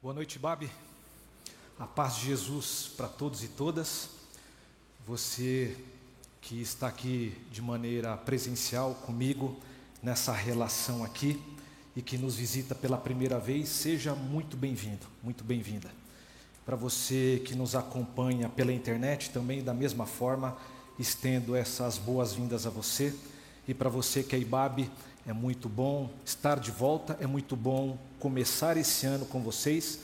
Boa noite, Babi. A paz de Jesus para todos e todas. Você que está aqui de maneira presencial comigo nessa relação aqui e que nos visita pela primeira vez, seja muito bem-vindo, muito bem-vinda. Para você que nos acompanha pela internet, também da mesma forma, estendo essas boas-vindas a você. E para você que é IBAB, é muito bom estar de volta, é muito bom começar esse ano com vocês.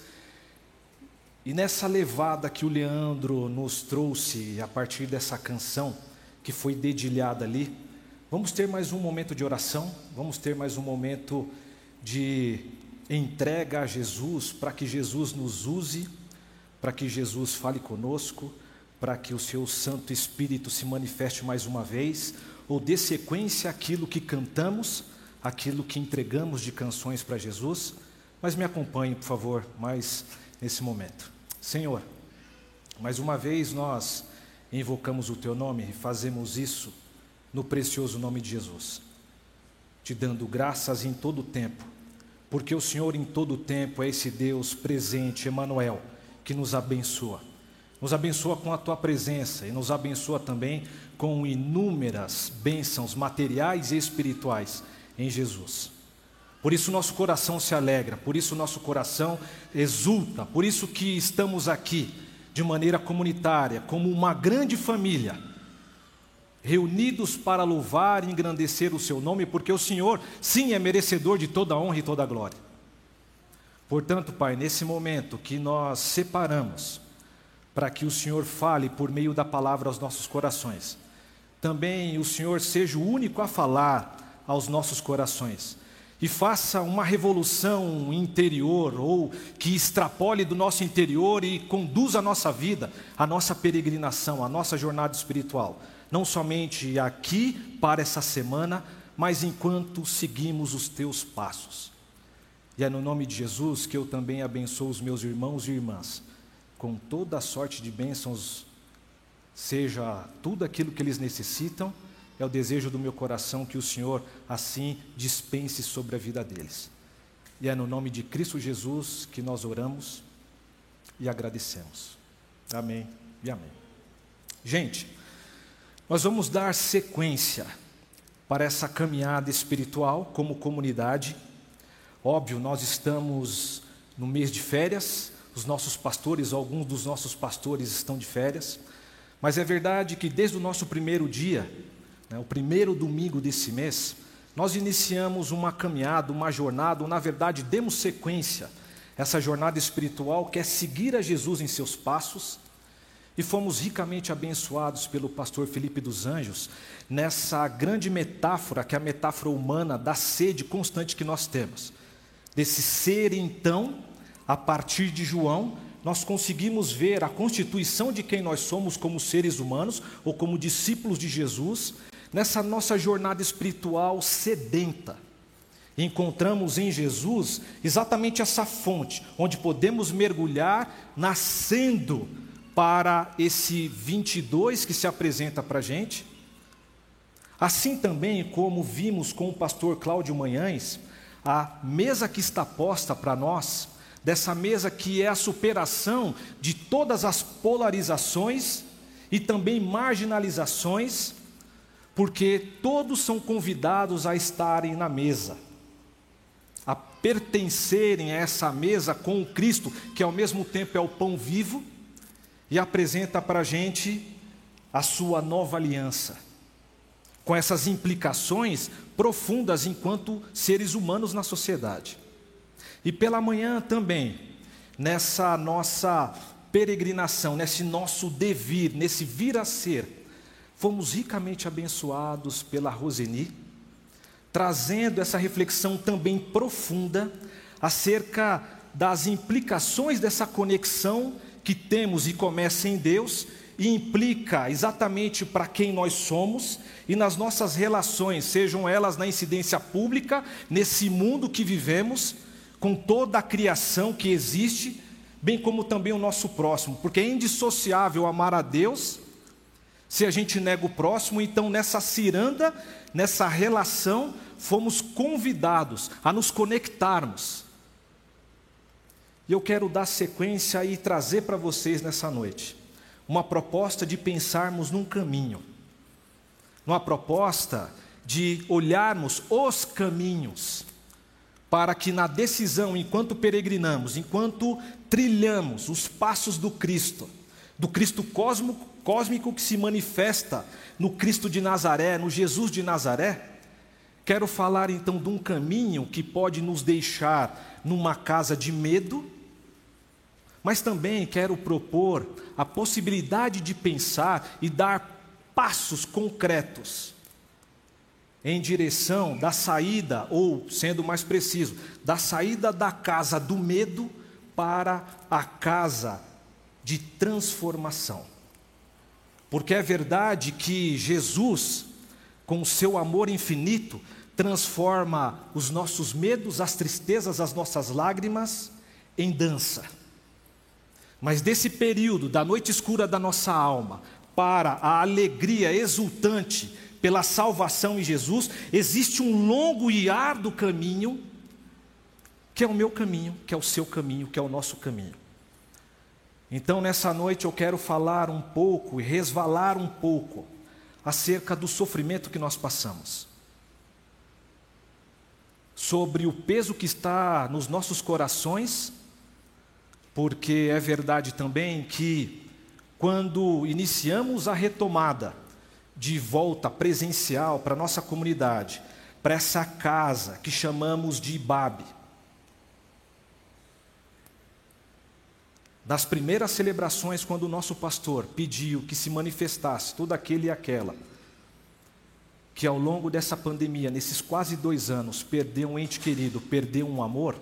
E nessa levada que o Leandro nos trouxe a partir dessa canção que foi dedilhada ali, vamos ter mais um momento de oração, vamos ter mais um momento de entrega a Jesus, para que Jesus nos use, para que Jesus fale conosco, para que o seu Santo Espírito se manifeste mais uma vez, ou dê sequência àquilo que cantamos, aquilo que entregamos de canções para Jesus. Mas me acompanhe, por favor, mais nesse momento. Senhor, mais uma vez nós invocamos o Teu nome e fazemos isso no precioso nome de Jesus, te dando graças em todo o tempo, porque o Senhor em todo o tempo é esse Deus presente, Emanuel, que nos abençoa. Nos abençoa com a tua presença e nos abençoa também com inúmeras bênçãos materiais e espirituais em Jesus. Por isso nosso coração se alegra, por isso nosso coração exulta, por isso que estamos aqui de maneira comunitária, como uma grande família, reunidos para louvar e engrandecer o seu nome, porque o Senhor, sim, é merecedor de toda a honra e toda a glória. Portanto, Pai, nesse momento que nós separamos para que o Senhor fale por meio da palavra aos nossos corações, também o Senhor seja o único a falar aos nossos corações. E faça uma revolução interior ou que extrapole do nosso interior e conduza a nossa vida, a nossa peregrinação, a nossa jornada espiritual, não somente aqui para essa semana, mas enquanto seguimos os teus passos. E é no nome de Jesus que eu também abençoo os meus irmãos e irmãs, com toda a sorte de bênçãos, seja tudo aquilo que eles necessitam é o desejo do meu coração que o Senhor assim dispense sobre a vida deles. E é no nome de Cristo Jesus que nós oramos e agradecemos. Amém e amém. Gente, nós vamos dar sequência para essa caminhada espiritual como comunidade. Óbvio, nós estamos no mês de férias, os nossos pastores, alguns dos nossos pastores estão de férias, mas é verdade que desde o nosso primeiro dia, né, o primeiro domingo desse mês, nós iniciamos uma caminhada, uma jornada, ou na verdade demos sequência essa jornada espiritual que é seguir a Jesus em seus passos, e fomos ricamente abençoados pelo pastor Felipe dos Anjos nessa grande metáfora, que é a metáfora humana da sede constante que nós temos. Desse ser, então, a partir de João, nós conseguimos ver a constituição de quem nós somos como seres humanos ou como discípulos de Jesus, nessa nossa jornada espiritual sedenta. Encontramos em Jesus exatamente essa fonte, onde podemos mergulhar, nascendo para esse 22 que se apresenta para a gente. Assim também como vimos com o pastor Cláudio Manhães, a mesa que está posta para nós, dessa mesa que é a superação de todas as polarizações e também marginalizações, porque todos são convidados a estarem na mesa, a pertencerem a essa mesa com o Cristo, que ao mesmo tempo é o pão vivo, e apresenta para a gente a sua nova aliança, com essas implicações profundas enquanto seres humanos na sociedade. E pela manhã também, nessa nossa peregrinação, nesse nosso devir, nesse vir a ser, fomos ricamente abençoados pela Roseni, trazendo essa reflexão também profunda acerca das implicações dessa conexão que temos e começa em Deus e implica exatamente para quem nós somos e nas nossas relações, sejam elas na incidência pública, nesse mundo que vivemos, com toda a criação que existe, bem como também o nosso próximo, porque é indissociável amar a Deus se a gente nega o próximo, então nessa ciranda, nessa relação, fomos convidados a nos conectarmos. E eu quero dar sequência e trazer para vocês nessa noite uma proposta de pensarmos num caminho, uma proposta de olharmos os caminhos, para que na decisão, enquanto peregrinamos, enquanto trilhamos os passos do Cristo, do Cristo cósmico, cósmico que se manifesta no Cristo de Nazaré, no Jesus de Nazaré, quero falar então de um caminho que pode nos deixar numa casa de medo, mas também quero propor a possibilidade de pensar e dar passos concretos em direção da saída, ou sendo mais preciso, da saída da casa do medo para a casa de transformação. Porque é verdade que Jesus, com o seu amor infinito, transforma os nossos medos, as tristezas, as nossas lágrimas em dança. Mas desse período, da noite escura da nossa alma, para a alegria exultante pela salvação em Jesus, existe um longo e árduo caminho, que é o meu caminho, que é o seu caminho, que é o nosso caminho. Então, nessa noite, eu quero falar um pouco e resvalar um pouco acerca do sofrimento que nós passamos, sobre o peso que está nos nossos corações porque é verdade também que, quando iniciamos a retomada de volta presencial para a nossa comunidade, para essa casa que chamamos de Ibabe, das primeiras celebrações, quando o nosso pastor pediu que se manifestasse todo aquele e aquela, que ao longo dessa pandemia, nesses quase dois anos, perdeu um ente querido, perdeu um amor,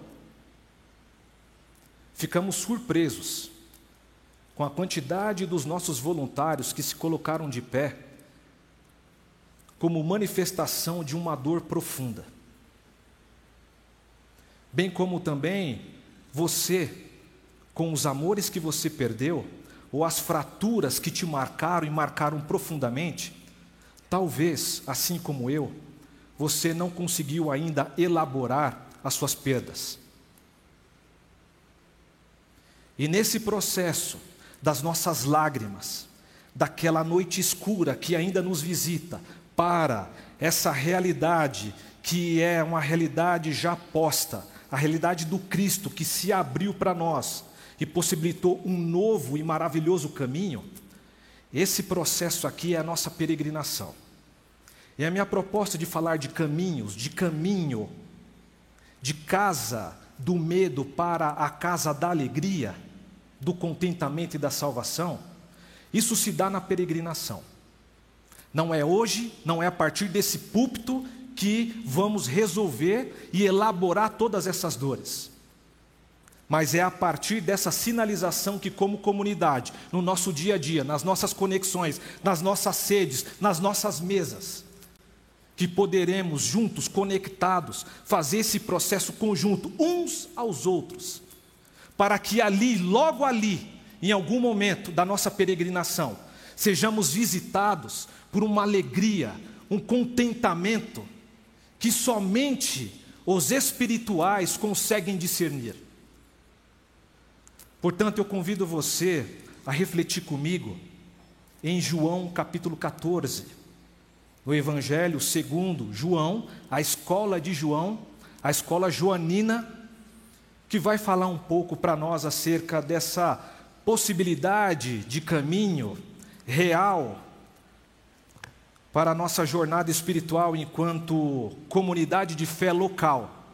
ficamos surpresos com a quantidade dos nossos voluntários que se colocaram de pé como manifestação de uma dor profunda. Bem como também você, com os amores que você perdeu, ou as fraturas que te marcaram e marcaram profundamente, talvez, assim como eu, você não conseguiu ainda elaborar as suas perdas. E nesse processo das nossas lágrimas, daquela noite escura que ainda nos visita, para essa realidade que é uma realidade já posta, a realidade do Cristo que se abriu para nós e possibilitou um novo e maravilhoso caminho, esse processo aqui é a nossa peregrinação. E a minha proposta de falar de caminhos, de caminho, de casa do medo para a casa da alegria, do contentamento e da salvação, isso se dá na peregrinação. Não é hoje, não é a partir desse púlpito que vamos resolver e elaborar todas essas dores. Mas é a partir dessa sinalização que, como comunidade, no nosso dia a dia, nas nossas conexões, nas nossas sedes, nas nossas mesas, que poderemos juntos, conectados, fazer esse processo conjunto, uns aos outros, para que ali, logo ali, em algum momento da nossa peregrinação, sejamos visitados por uma alegria, um contentamento que somente os espirituais conseguem discernir. Portanto, eu convido você a refletir comigo em João capítulo 14, no Evangelho segundo João, a escola de João, a escola joanina, que vai falar um pouco para nós acerca dessa possibilidade de caminho real para a nossa jornada espiritual enquanto comunidade de fé local.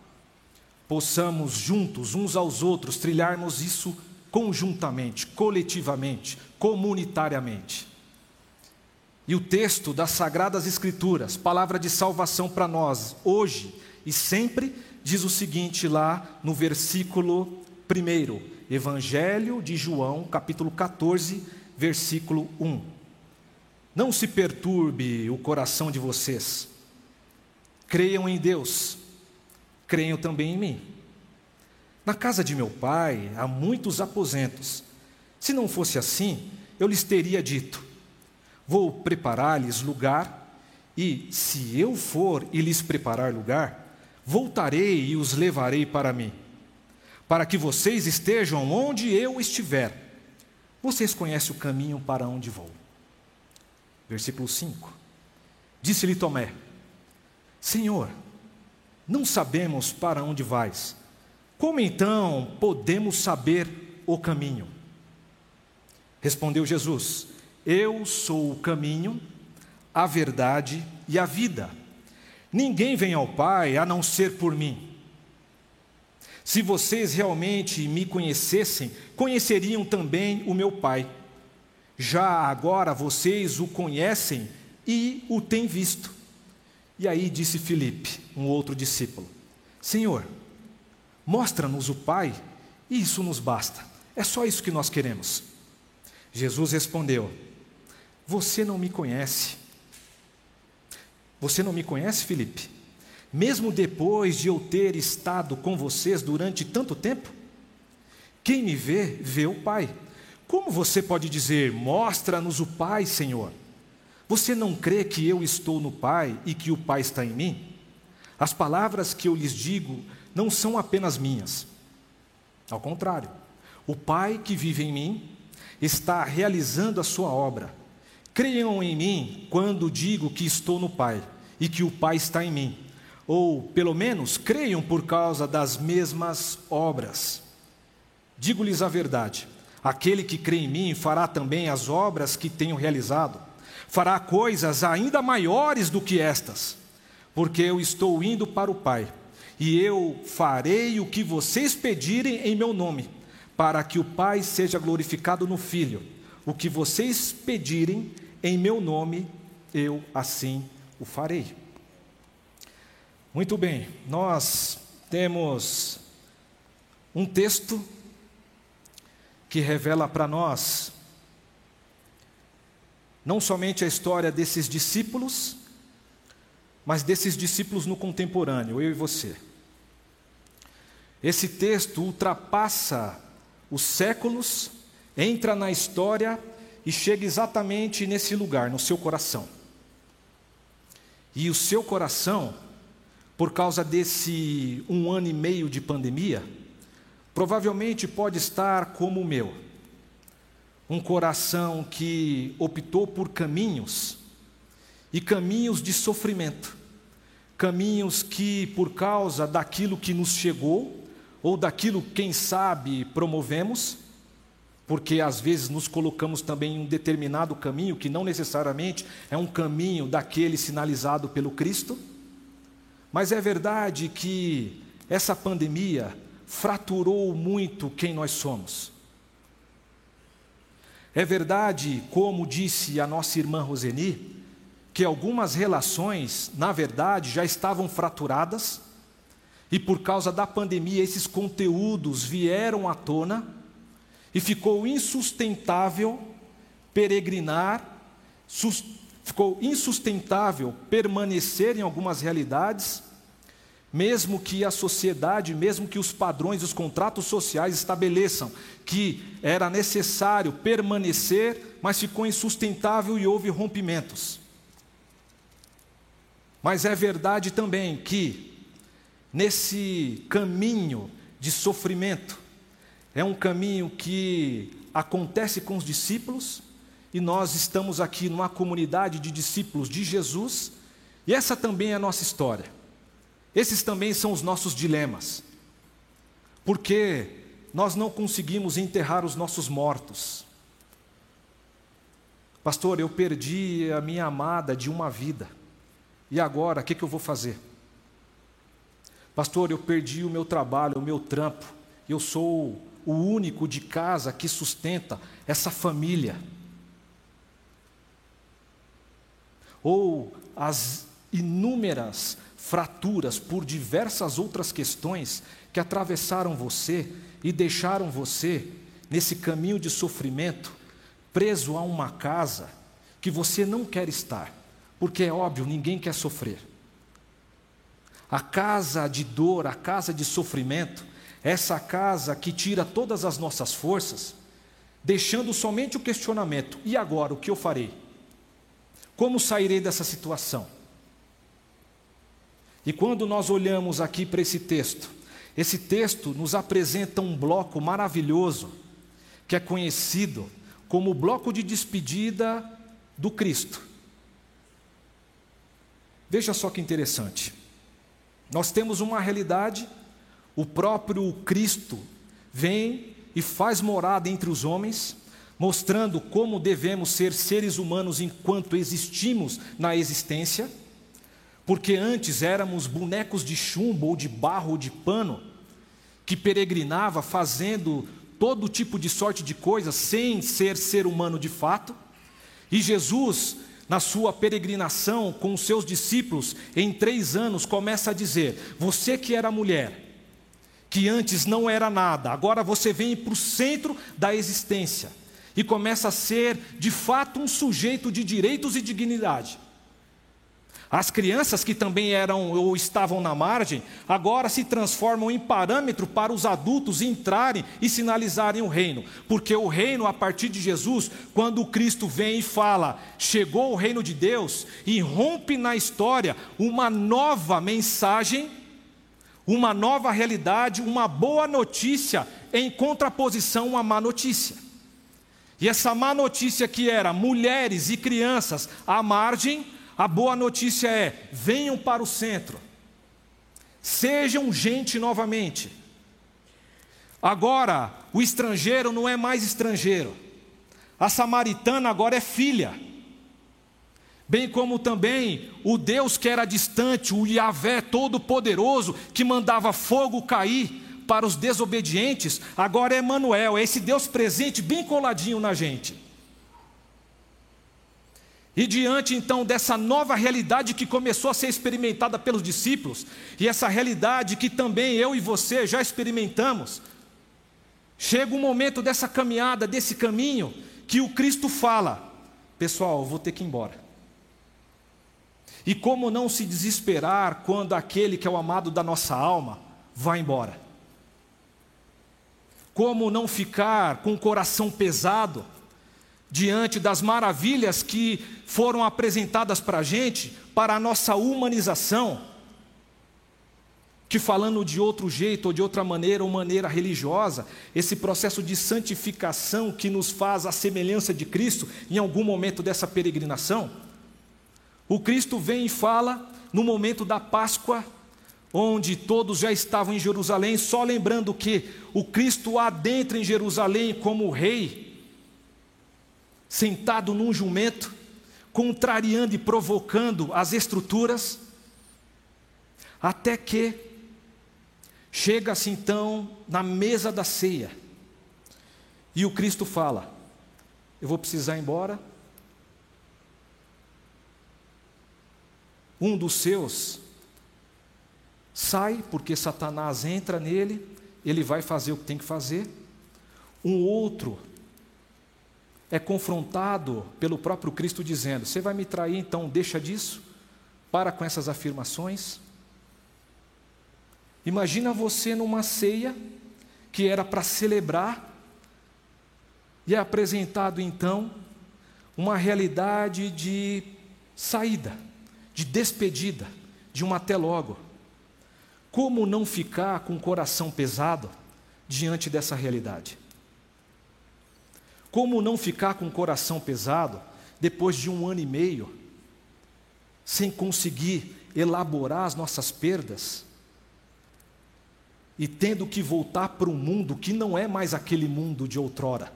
Possamos juntos, uns aos outros, trilharmos isso conjuntamente, coletivamente, comunitariamente. E o texto das Sagradas Escrituras, palavra de salvação para nós, hoje e sempre, diz o seguinte lá no versículo 1, Evangelho de João, capítulo 14, versículo 1. Não se perturbe o coração de vocês. Creiam em Deus, creiam também em mim. Na casa de meu pai há muitos aposentos. Se não fosse assim, eu lhes teria dito: Vou preparar-lhes lugar, e se eu for e lhes preparar lugar, voltarei e os levarei para mim, para que vocês estejam onde eu estiver. Vocês conhecem o caminho para onde vou. Versículo 5. Disse-lhe Tomé: Senhor, não sabemos para onde vais. Como então podemos saber o caminho? Respondeu Jesus: Eu sou o caminho, a verdade e a vida. Ninguém vem ao Pai a não ser por mim. Se vocês realmente me conhecessem, conheceriam também o meu Pai. Já agora vocês o conhecem e o têm visto. E aí disse Filipe, um outro discípulo: Senhor, mostra-nos o Pai, e isso nos basta. É só isso que nós queremos. Jesus respondeu: Você não me conhece. Você não me conhece, Filipe? mesmo depois de eu ter estado com vocês durante tanto tempo? Quem me vê, vê o Pai. Como você pode dizer, mostra-nos o Pai, Senhor? Você não crê que eu estou no Pai e que o Pai está em mim? As palavras que eu lhes digo não são apenas minhas. Ao contrário, o Pai que vive em mim está realizando a sua obra. Creiam em mim quando digo que estou no Pai e que o Pai está em mim ou pelo menos creiam por causa das mesmas obras. Digo-lhes a verdade: aquele que crê em mim fará também as obras que tenho realizado, fará coisas ainda maiores do que estas, porque eu estou indo para o Pai, e eu farei o que vocês pedirem em meu nome, para que o Pai seja glorificado no Filho. O que vocês pedirem em meu nome, eu assim o farei. Muito bem, nós temos um texto que revela para nós não somente a história desses discípulos, mas desses discípulos no contemporâneo, eu e você. Esse texto ultrapassa os séculos, entra na história e chega exatamente nesse lugar, no seu coração. E o seu coração por causa desse um ano e meio de pandemia, provavelmente pode estar como o meu. Um coração que optou por caminhos, e caminhos de sofrimento, caminhos que, por causa daquilo que nos chegou, ou daquilo, quem sabe, promovemos, porque às vezes nos colocamos também em um determinado caminho que não necessariamente é um caminho daquele sinalizado pelo Cristo mas é verdade que essa pandemia fraturou muito quem nós somos. É verdade, como disse a nossa irmã Roseni, que algumas relações, na verdade, já estavam fraturadas, e por causa da pandemia esses conteúdos vieram à tona, e ficou insustentável peregrinar, ficou insustentável permanecer em algumas realidades, mesmo que a sociedade, mesmo que os padrões, os contratos sociais estabeleçam que era necessário permanecer, mas ficou insustentável e houve rompimentos. Mas é verdade também que, nesse caminho de sofrimento, é um caminho que acontece com os discípulos, e nós estamos aqui numa comunidade de discípulos de Jesus, e essa também é a nossa história. Esses também são os nossos dilemas. Porque nós não conseguimos enterrar os nossos mortos. Pastor, eu perdi a minha amada de uma vida. E agora, o que, que eu vou fazer? Pastor, eu perdi o meu trabalho, o meu trampo. Eu sou o único de casa que sustenta essa família. ou as inúmeras fraturas por diversas outras questões que atravessaram você e deixaram você nesse caminho de sofrimento, preso a uma casa que você não quer estar, porque é óbvio, ninguém quer sofrer. A casa de dor, a casa de sofrimento, essa casa que tira todas as nossas forças, deixando somente o questionamento: e agora o que eu farei? Como sairei dessa situação? E quando nós olhamos aqui para esse texto, Esse texto nos apresenta um bloco maravilhoso, que é conhecido como o bloco de despedida do Cristo. Veja só que interessante. Nós temos uma realidade, o próprio Cristo vem e faz morada entre os homens, mostrando como devemos ser seres humanos enquanto existimos na existência, porque antes éramos bonecos de chumbo ou de barro ou de pano, que peregrinava fazendo todo tipo de sorte de coisas sem ser ser humano de fato, e Jesus, na sua peregrinação com os seus discípulos, em três anos, começa a dizer: Você que era mulher, que antes não era nada, agora você vem para o centro da existência e começa a ser, de fato, um sujeito de direitos e dignidade. As crianças que também eram ou estavam na margem, agora se transformam em parâmetro para os adultos entrarem e sinalizarem o reino, porque o reino, a partir de Jesus, quando Cristo vem e fala, chegou o reino de Deus, e rompe na história uma nova mensagem, uma nova realidade, uma boa notícia, em contraposição à má notícia. E essa má notícia que era mulheres e crianças à margem, a boa notícia é: venham para o centro, sejam gente novamente. Agora, o estrangeiro não é mais estrangeiro, a samaritana agora é filha. Bem como também o Deus que era distante, o Yahvé todo-poderoso, que mandava fogo cair, para os desobedientes, agora é Manuel, é esse Deus presente bem coladinho na gente. E diante então dessa nova realidade que começou a ser experimentada pelos discípulos, e essa realidade que também eu e você já experimentamos, chega o momento dessa caminhada, desse caminho, que o Cristo fala: Pessoal, vou ter que ir embora. E como não se desesperar quando aquele que é o amado da nossa alma vai embora? Como não ficar com o coração pesado diante das maravilhas que foram apresentadas para a gente, para a nossa humanização? Que falando de outro jeito ou de outra maneira ou maneira religiosa, esse processo de santificação que nos faz a semelhança de Cristo em algum momento dessa peregrinação, o Cristo vem e fala no momento da Páscoa onde todos já estavam em Jerusalém, só lembrando que o Cristo adentra em Jerusalém como rei, sentado num jumento, contrariando e provocando as estruturas, até que chega-se então na mesa da ceia, e o Cristo fala: Eu vou precisar ir embora. Um dos seus sai, porque Satanás entra nele, ele vai fazer o que tem que fazer. Um outro é confrontado pelo próprio Cristo dizendo: Você vai me trair, então deixa disso, para com essas afirmações. Imagina você numa ceia que era para celebrar, e é apresentado então uma realidade de saída, de despedida, de um até logo. Como não ficar com o coração pesado diante dessa realidade? Como não ficar com o coração pesado depois de um ano e meio, sem conseguir elaborar as nossas perdas e tendo que voltar para um mundo que não é mais aquele mundo de outrora?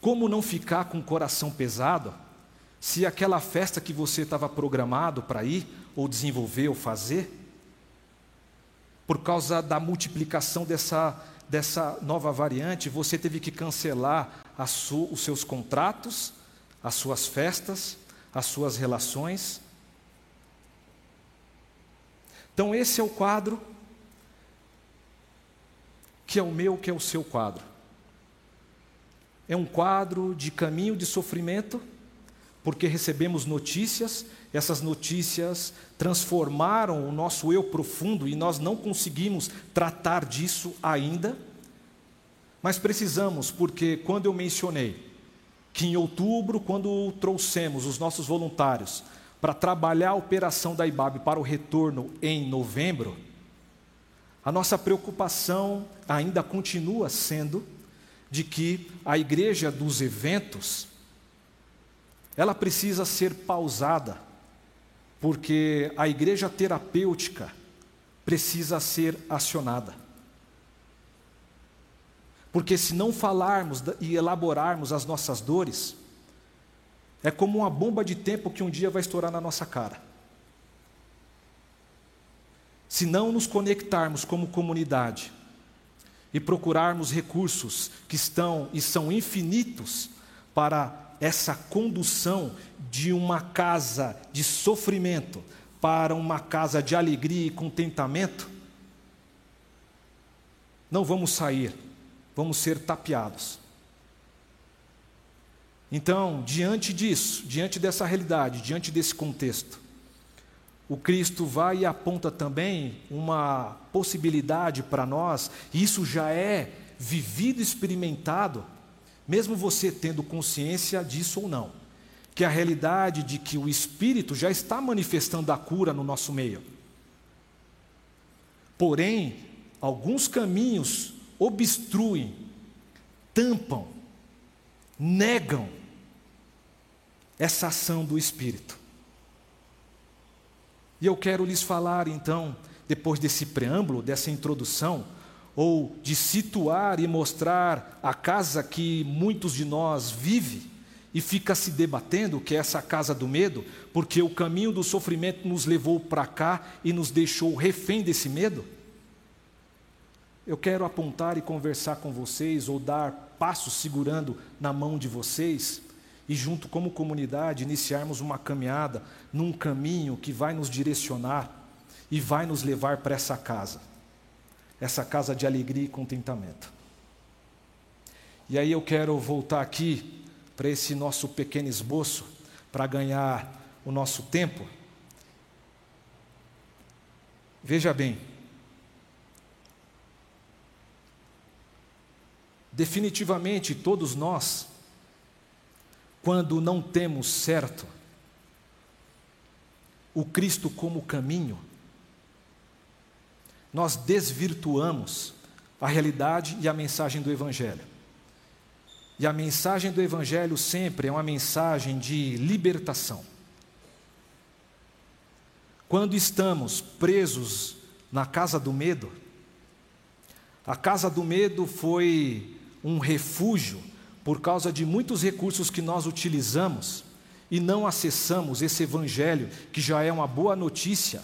Como não ficar com o coração pesado se aquela festa que você estava programado para ir, ou desenvolver, ou fazer, por causa da multiplicação dessa, dessa nova variante, você teve que cancelar os seus contratos, as suas festas, as suas relações. Então, esse é o quadro, que é o meu, que é o seu quadro. É um quadro de caminho de sofrimento porque recebemos notícias, essas notícias transformaram o nosso eu profundo e nós não conseguimos tratar disso ainda. Mas precisamos, porque quando eu mencionei que em outubro, quando trouxemos os nossos voluntários para trabalhar a operação da IBAB para o retorno em novembro, A nossa preocupação ainda continua sendo de que a igreja dos eventos ela precisa ser pausada, porque a igreja terapêutica precisa ser acionada. Porque se não falarmos e elaborarmos as nossas dores, é como uma bomba de tempo que um dia vai estourar na nossa cara. Se não nos conectarmos como comunidade e procurarmos recursos que estão e são infinitos para essa condução de uma casa de sofrimento para uma casa de alegria e contentamento, não vamos sair, vamos ser tapeados. Então, diante disso, diante dessa realidade, diante desse contexto, o Cristo vai e aponta também uma possibilidade para nós, e isso já é vivido, experimentado, mesmo você tendo consciência disso ou não, que a realidade de que o Espírito já está manifestando a cura no nosso meio. Porém, alguns caminhos obstruem, tampam, negam essa ação do Espírito. E eu quero lhes falar então, depois desse preâmbulo, dessa introdução, ou de situar e mostrar a casa que muitos de nós vive e fica se debatendo, que é essa casa do medo, porque o caminho do sofrimento nos levou para cá e nos deixou refém desse medo. Eu quero apontar e conversar com vocês, ou dar passos segurando na mão de vocês, e junto como comunidade iniciarmos uma caminhada num caminho que vai nos direcionar e vai nos levar para essa casa. Essa casa de alegria e contentamento. E aí eu quero voltar aqui para esse nosso pequeno esboço para ganhar o nosso tempo. Veja bem, definitivamente todos nós quando não temos certo o Cristo como caminho, nós desvirtuamos a realidade e a mensagem do Evangelho. E a mensagem do Evangelho sempre é uma mensagem de libertação. Quando estamos presos na casa do medo, a casa do medo foi um refúgio por causa de muitos recursos que nós utilizamos e não acessamos esse Evangelho, que já é uma boa notícia,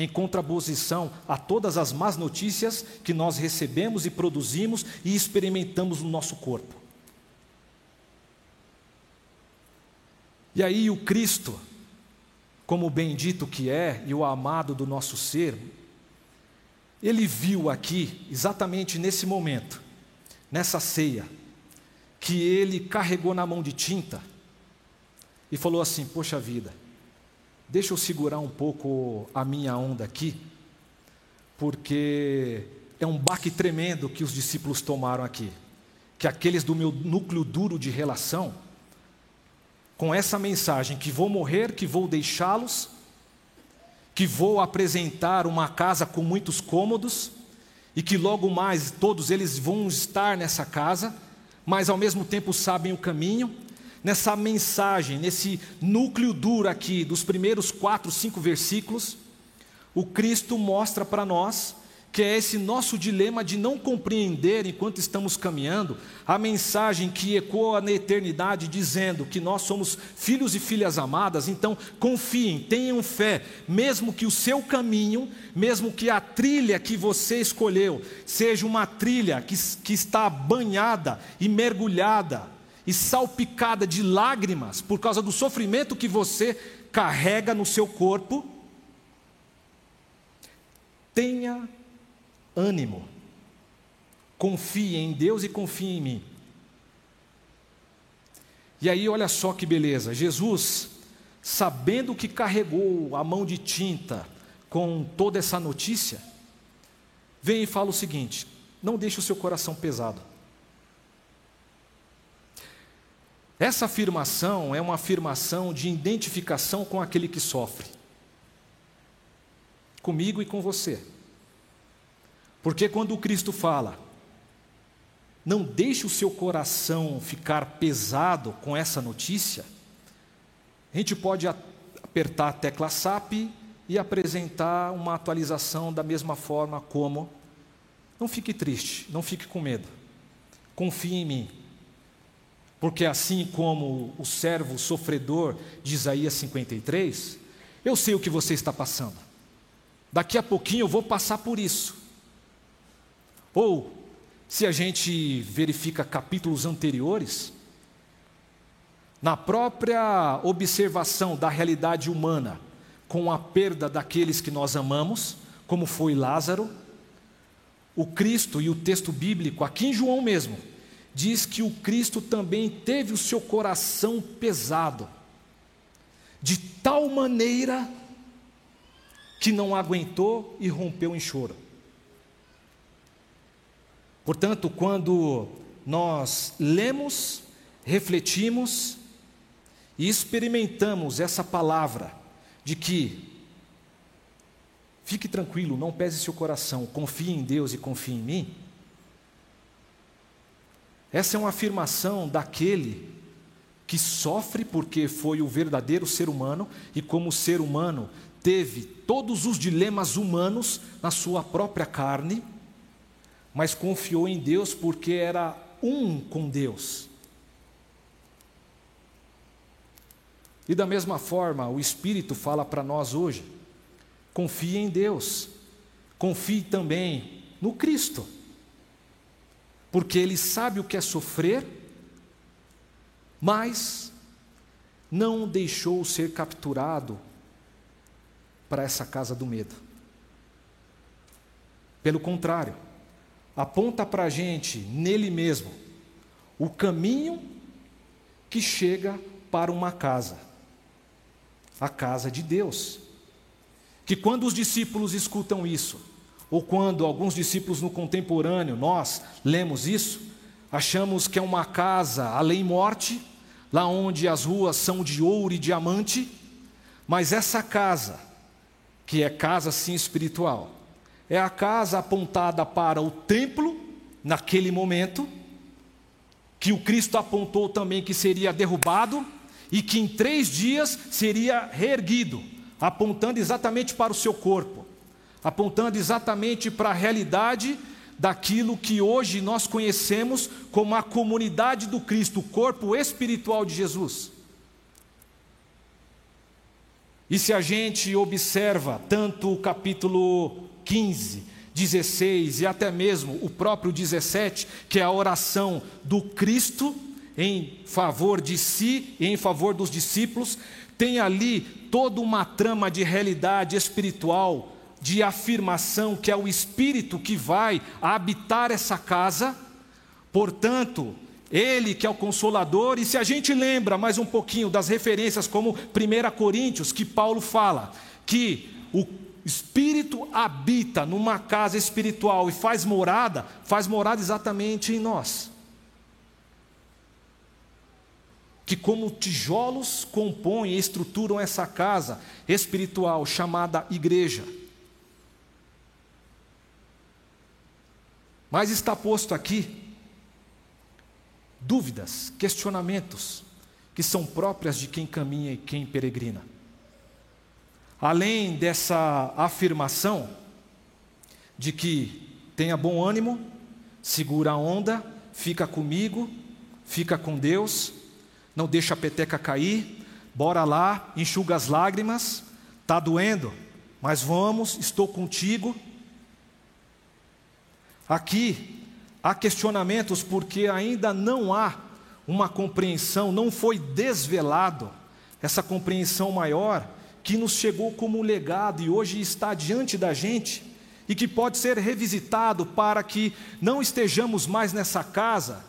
em contraposição a todas as más notícias que nós recebemos e produzimos e experimentamos no nosso corpo. E aí o Cristo, como o bendito que é e o amado do nosso ser, ele viu aqui, exatamente nesse momento, nessa ceia, que ele carregou na mão de tinta e falou assim: Poxa vida, deixa eu segurar um pouco a minha onda aqui, porque é um baque tremendo que os discípulos tomaram aqui. Que aqueles do meu núcleo duro de relação, com essa mensagem que vou morrer, que vou deixá-los, que vou apresentar uma casa com muitos cômodos, e que logo mais todos eles vão estar nessa casa mas ao mesmo tempo sabem o caminho. Nessa mensagem, nesse núcleo duro aqui dos primeiros quatro, cinco versículos, o Cristo mostra para nós que é esse nosso dilema de não compreender, enquanto estamos caminhando, a mensagem que ecoa na eternidade, dizendo que nós somos filhos e filhas amadas, então confiem, tenham fé, mesmo que o seu caminho, mesmo que a trilha que você escolheu, seja uma trilha que, que está banhada e mergulhada e salpicada de lágrimas por causa do sofrimento que você carrega no seu corpo, tenha ânimo. Confie em Deus e confie em mim. E aí, olha só que beleza: Jesus, sabendo que carregou a mão de tinta com toda essa notícia, vem e fala o seguinte: não deixe o seu coração pesado. Essa afirmação é uma afirmação de identificação com aquele que sofre, comigo e com você. Porque quando Cristo fala, não deixe o seu coração ficar pesado com essa notícia, a gente pode apertar a tecla SAP e apresentar uma atualização da mesma forma como não fique triste, não fique com medo. Confie em mim. Porque assim como o servo sofredor de Isaías 53, eu sei o que você está passando. Daqui a pouquinho eu vou passar por isso. Ou, se a gente verifica capítulos anteriores, na própria observação da realidade humana, com a perda daqueles que nós amamos, como foi Lázaro, o Cristo e o texto bíblico, aqui em João mesmo, diz que o Cristo também teve o seu coração pesado, de tal maneira que não aguentou e rompeu em choro. Portanto, quando nós lemos, refletimos e experimentamos essa palavra de que fique tranquilo, não pese seu coração, confie em Deus e confie em mim. Essa é uma afirmação daquele que sofre porque foi o verdadeiro ser humano e, como ser humano, teve todos os dilemas humanos na sua própria carne, mas confiou em Deus porque era um com Deus. E da mesma forma, o Espírito fala para nós hoje: confie em Deus, confie também no Cristo, porque Ele sabe o que é sofrer, mas não deixou ser capturado para essa casa do medo. Pelo contrário, aponta para a gente, nele mesmo, o caminho que chega para uma casa a casa de Deus. Que quando os discípulos escutam isso, ou quando alguns discípulos no contemporâneo, nós lemos isso, achamos que é uma casa além morte, lá onde as ruas são de ouro e diamante, mas essa casa, que é casa sim espiritual, é a casa apontada para o templo, naquele momento, que o Cristo apontou também que seria derrubado, e que em três dias seria reerguido, apontando exatamente para o seu corpo, apontando exatamente para a realidade daquilo que hoje nós conhecemos como a comunidade do Cristo, o corpo espiritual de Jesus. E se a gente observa tanto o capítulo 15, 16 e até mesmo o próprio 17, que é a oração do Cristo, em favor de si e em favor dos discípulos, tem ali toda uma trama de realidade espiritual, de afirmação que é o Espírito que vai habitar essa casa. Portanto, ele que é o consolador, e se a gente lembra mais um pouquinho das referências, como 1 Coríntios, que Paulo fala, que o Espírito habita numa casa espiritual e faz morada, faz morada exatamente em nós. que, como tijolos, compõem e estruturam essa casa espiritual chamada igreja. Mas está posto aqui dúvidas, questionamentos, que são próprias de quem caminha e quem peregrina. Além dessa afirmação de que tenha bom ânimo, segura a onda, fica comigo, fica com Deus, não deixa a peteca cair, bora lá, enxuga as lágrimas, está doendo, mas vamos, estou contigo. Aqui há questionamentos porque ainda não há uma compreensão, não foi desvelado essa compreensão maior que nos chegou como legado e hoje está diante da gente e que pode ser revisitado para que não estejamos mais nessa casa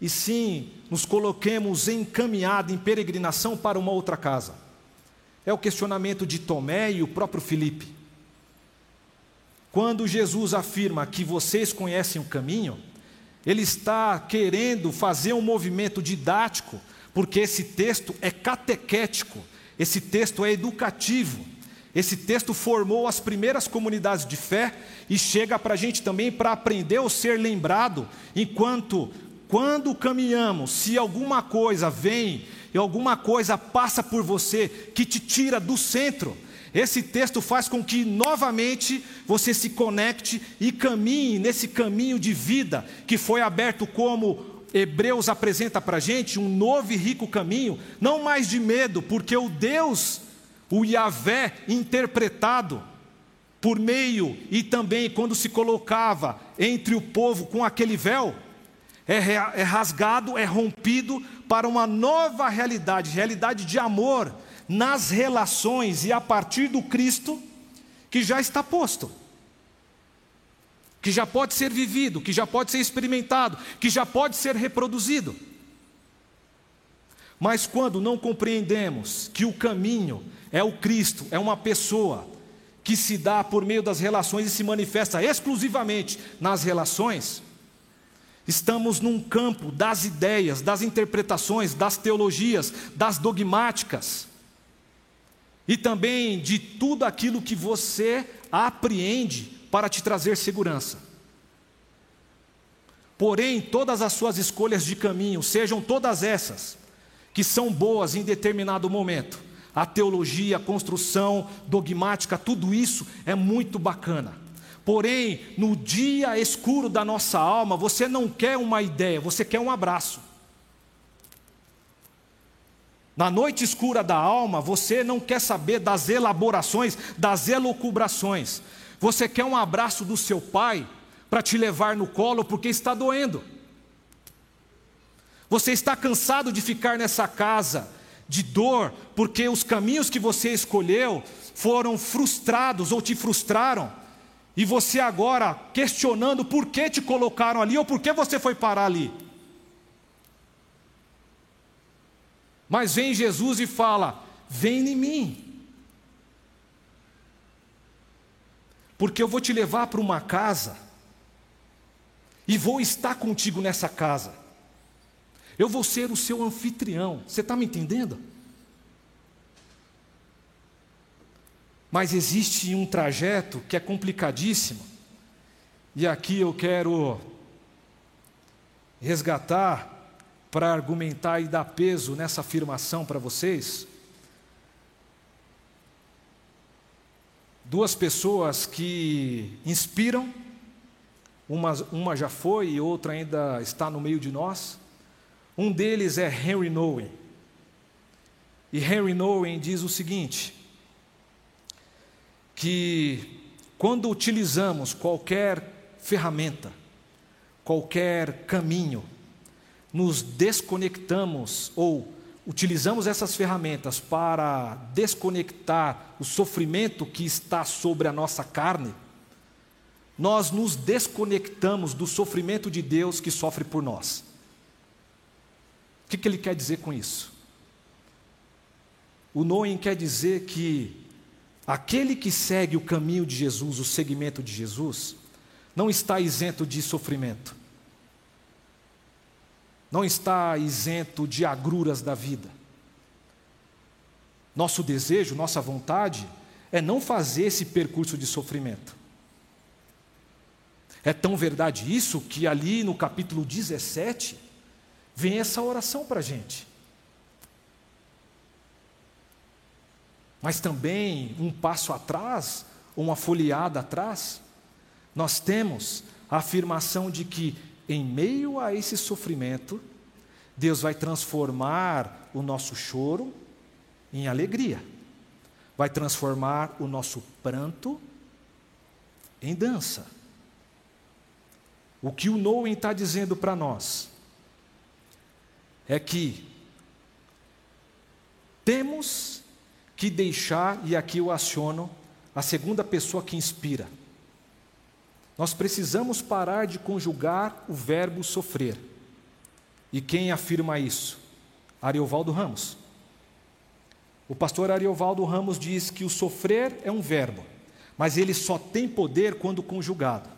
e sim nos coloquemos em caminhada, em peregrinação para uma outra casa. É o questionamento de Tomé e o próprio Filipe. Quando Jesus afirma que vocês conhecem o caminho, ele está querendo fazer um movimento didático, porque esse texto é catequético, esse texto é educativo. Esse texto formou as primeiras comunidades de fé e chega para a gente também para aprender ou ser lembrado, enquanto, quando caminhamos, se alguma coisa vem e alguma coisa passa por você que te tira do centro, esse texto faz com que novamente você se conecte e caminhe nesse caminho de vida que foi aberto como Hebreus apresenta para a gente, um novo e rico caminho, não mais de medo, porque o Deus o Yahvé interpretado por meio e também quando se colocava entre o povo com aquele véu, é, é rasgado, é rompido para uma nova realidade, realidade de amor nas relações e a partir do Cristo que já está posto, que já pode ser vivido, que já pode ser experimentado, que já pode ser reproduzido. Mas quando não compreendemos que o caminho é o Cristo, é uma pessoa que se dá por meio das relações e se manifesta exclusivamente nas relações, estamos num campo das ideias, das interpretações, das teologias, das dogmáticas e também de tudo aquilo que você apreende para te trazer segurança. Porém, todas as suas escolhas de caminho, sejam todas essas, que são boas em determinado momento, a teologia, a construção dogmática, tudo isso é muito bacana. Porém, no dia escuro da nossa alma, você não quer uma ideia, você quer um abraço. Na noite escura da alma, você não quer saber das elaborações, das elucubrações. Você quer um abraço do seu pai para te levar no colo porque está doendo. Você está cansado de ficar nessa casa de dor, porque os caminhos que você escolheu foram frustrados ou te frustraram, e você agora questionando por que te colocaram ali ou por que você foi parar ali. Mas vem Jesus e fala: Vem em mim, porque eu vou te levar para uma casa e vou estar contigo nessa casa. Eu vou ser o seu anfitrião. Você está me entendendo? Mas existe um trajeto que é complicadíssimo. E aqui eu quero resgatar para argumentar e dar peso nessa afirmação para vocês. Duas pessoas que inspiram, uma, uma já foi e outra ainda está no meio de nós. Um deles é Henry Nowen. E Henry Nowen diz o seguinte: que quando utilizamos qualquer ferramenta, qualquer caminho, nos desconectamos ou utilizamos essas ferramentas para desconectar o sofrimento que está sobre a nossa carne, nós nos desconectamos do sofrimento de Deus que sofre por nós que, que ele quer dizer com isso? O Noem quer dizer que aquele que segue o caminho de Jesus, o segmento de Jesus, não está isento de sofrimento, não está isento de agruras da vida. Nosso desejo, nossa vontade é não fazer esse percurso de sofrimento. É tão verdade isso que ali no capítulo 17, vem essa oração para a gente. Mas também, um passo atrás, uma folheada atrás, nós temos a afirmação de que, em meio a esse sofrimento, Deus vai transformar o nosso choro em alegria, vai transformar o nosso pranto em dança. O que o Noem está dizendo para nós é que temos que deixar, e aqui eu aciono a segunda pessoa que inspira. Nós precisamos parar de conjugar o verbo sofrer. E quem afirma isso? Ariovaldo Ramos. O pastor Ariovaldo Ramos diz que o sofrer é um verbo, mas ele só tem poder quando conjugado.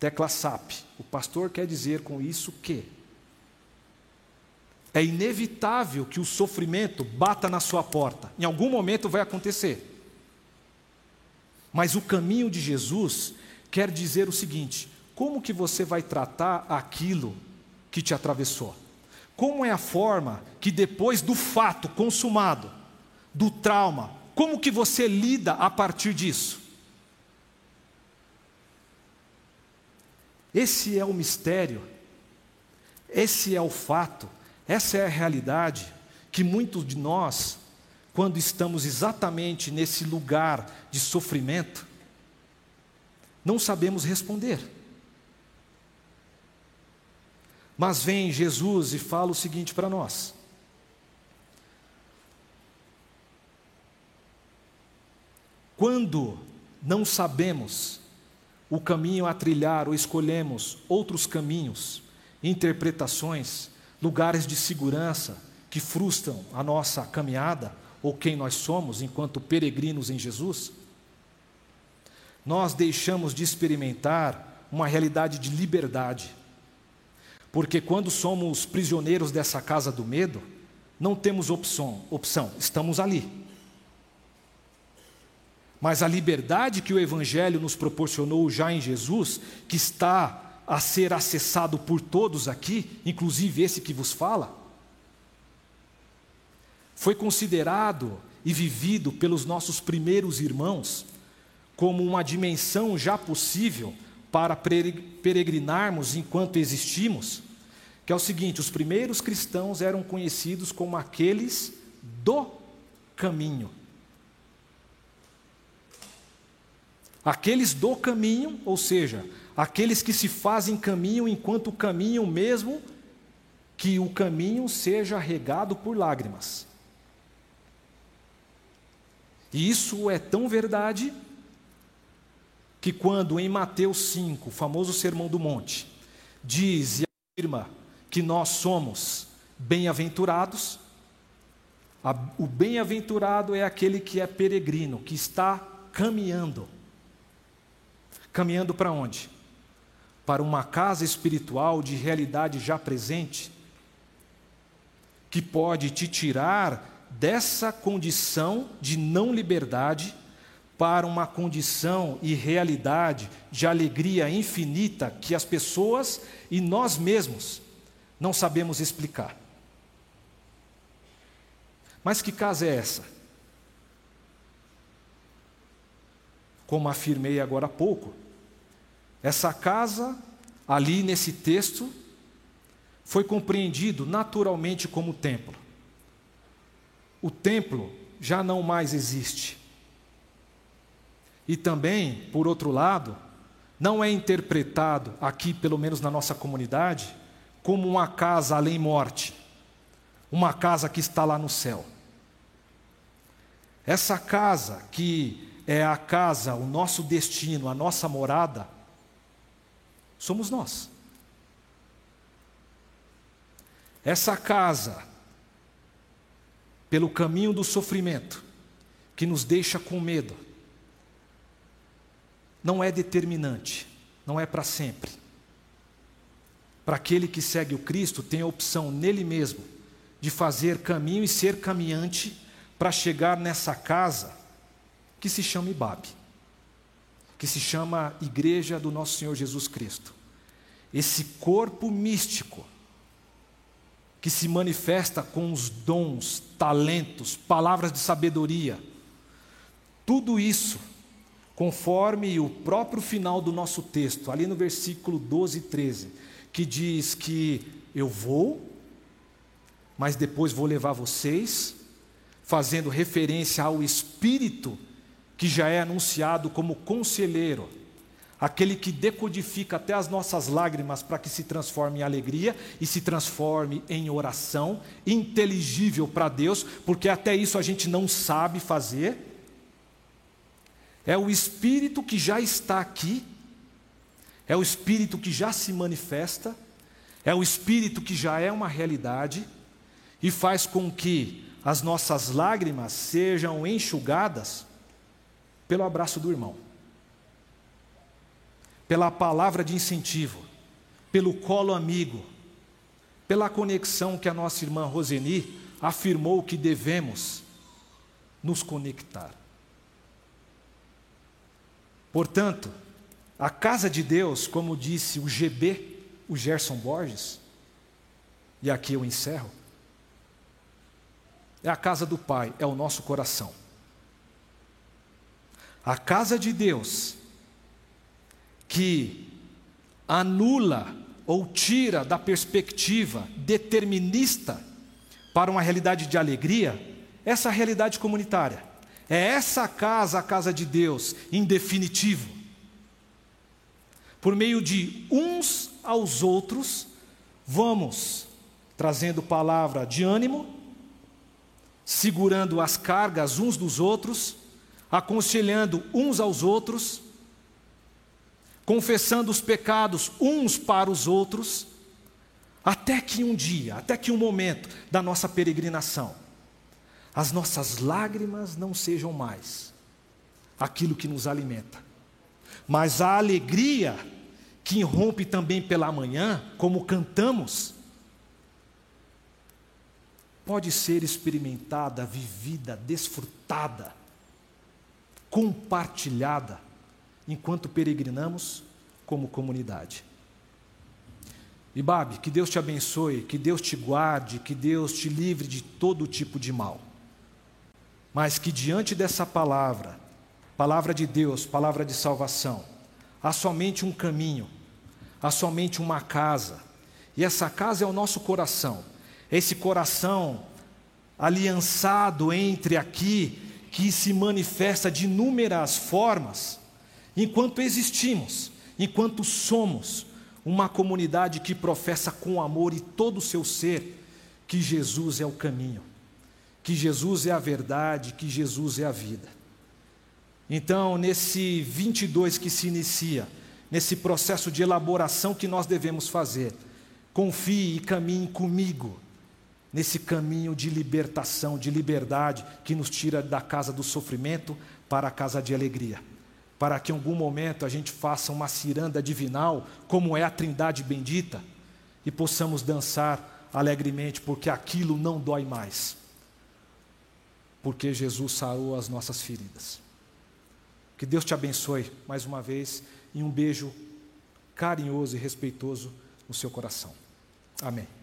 Tecla SAP. O pastor quer dizer com isso que é inevitável que o sofrimento bata na sua porta. Em algum momento vai acontecer. Mas o caminho de Jesus quer dizer o seguinte: como que você vai tratar aquilo que te atravessou? Como é a forma que depois do fato consumado, do trauma, como que você lida a partir disso? Esse é o mistério, esse é o fato, essa é a realidade que muitos de nós, quando estamos exatamente nesse lugar de sofrimento, não sabemos responder. Mas vem Jesus e fala o seguinte para nós: quando não sabemos o caminho a trilhar ou escolhemos outros caminhos, interpretações, lugares de segurança que frustram a nossa caminhada ou quem nós somos enquanto peregrinos em Jesus, nós deixamos de experimentar uma realidade de liberdade. Porque quando somos prisioneiros dessa casa do medo, não temos opção, opção, estamos ali. Mas a liberdade que o Evangelho nos proporcionou já em Jesus, que está a ser acessado por todos aqui, inclusive esse que vos fala, foi considerado e vivido pelos nossos primeiros irmãos como uma dimensão já possível para peregrinarmos enquanto existimos, que é o seguinte: os primeiros cristãos eram conhecidos como aqueles do caminho. Aqueles do caminho, ou seja, aqueles que se fazem caminho enquanto caminham mesmo que o caminho seja regado por lágrimas. E isso é tão verdade que quando em Mateus 5, o famoso Sermão do Monte, diz e afirma que nós somos bem-aventurados, o bem-aventurado é aquele que é peregrino, que está caminhando. Caminhando para onde? Para uma casa espiritual de realidade já presente, que pode te tirar dessa condição de não liberdade para uma condição e realidade de alegria infinita que as pessoas e nós mesmos não sabemos explicar. Mas que casa é essa? Como afirmei agora há pouco, essa casa, ali nesse texto, foi compreendido naturalmente como templo. O templo já não mais existe. E também, por outro lado, não é interpretado aqui, pelo menos na nossa comunidade, como uma casa além morte, uma casa que está lá no céu. Essa casa que é a casa, o nosso destino, a nossa morada, somos nós. Essa casa, pelo caminho do sofrimento, que nos deixa com medo, não é determinante, não é para sempre. Para aquele que segue o Cristo, tem a opção nele mesmo de fazer caminho e ser caminhante para chegar nessa casa que se chama Ibabe, que se chama Igreja do Nosso Senhor Jesus Cristo. Esse corpo místico que se manifesta com os dons, talentos, palavras de sabedoria, tudo isso conforme o próprio final do nosso texto, ali no versículo 12 e 13, que diz que eu vou, mas depois vou levar vocês, fazendo referência ao Espírito que já é anunciado como conselheiro, aquele que decodifica até as nossas lágrimas para que se transforme em alegria e se transforme em oração, inteligível para Deus, porque até isso a gente não sabe fazer. É o Espírito que já está aqui, é o Espírito que já se manifesta, é o Espírito que já é uma realidade e faz com que as nossas lágrimas sejam enxugadas pelo abraço do irmão, pela palavra de incentivo, pelo colo amigo, pela conexão que a nossa irmã Roseni afirmou que devemos nos conectar. Portanto, a casa de Deus, como disse o GB, o Gerson Borges, e aqui eu encerro, é a casa do Pai, é o nosso coração. A casa de Deus, que anula ou tira da perspectiva determinista para uma realidade de alegria, essa realidade comunitária. É essa casa, a casa de Deus, em definitivo por meio de uns aos outros, vamos trazendo palavra de ânimo, segurando as cargas uns dos outros, aconselhando uns aos outros, confessando os pecados uns para os outros, até que um dia, até que um momento da nossa peregrinação, as nossas lágrimas não sejam mais aquilo que nos alimenta, mas a alegria que irrompe também pela manhã, como cantamos, pode ser experimentada, vivida, desfrutada, compartilhada, enquanto peregrinamos como comunidade. E Babi, que Deus te abençoe, que Deus te guarde, que Deus te livre de todo tipo de mal. Mas que diante dessa palavra, palavra de Deus, palavra de salvação, há somente um caminho, há somente uma casa, e essa casa é o nosso coração, esse coração aliançado entre aqui, que se manifesta de inúmeras formas, enquanto existimos, enquanto somos uma comunidade que professa com amor e todo o seu ser que Jesus é o caminho, que Jesus é a verdade, que Jesus é a vida. Então, nesse 22 que se inicia, nesse processo de elaboração que nós devemos fazer, confie e caminhe comigo nesse caminho de libertação, de liberdade que nos tira da casa do sofrimento para a casa de alegria. Para que em algum momento a gente faça uma ciranda divinal, como é a Trindade bendita, e possamos dançar alegremente, porque aquilo não dói mais. Porque Jesus sarou as nossas feridas. Que Deus te abençoe mais uma vez e um beijo carinhoso e respeitoso no seu coração. Amém.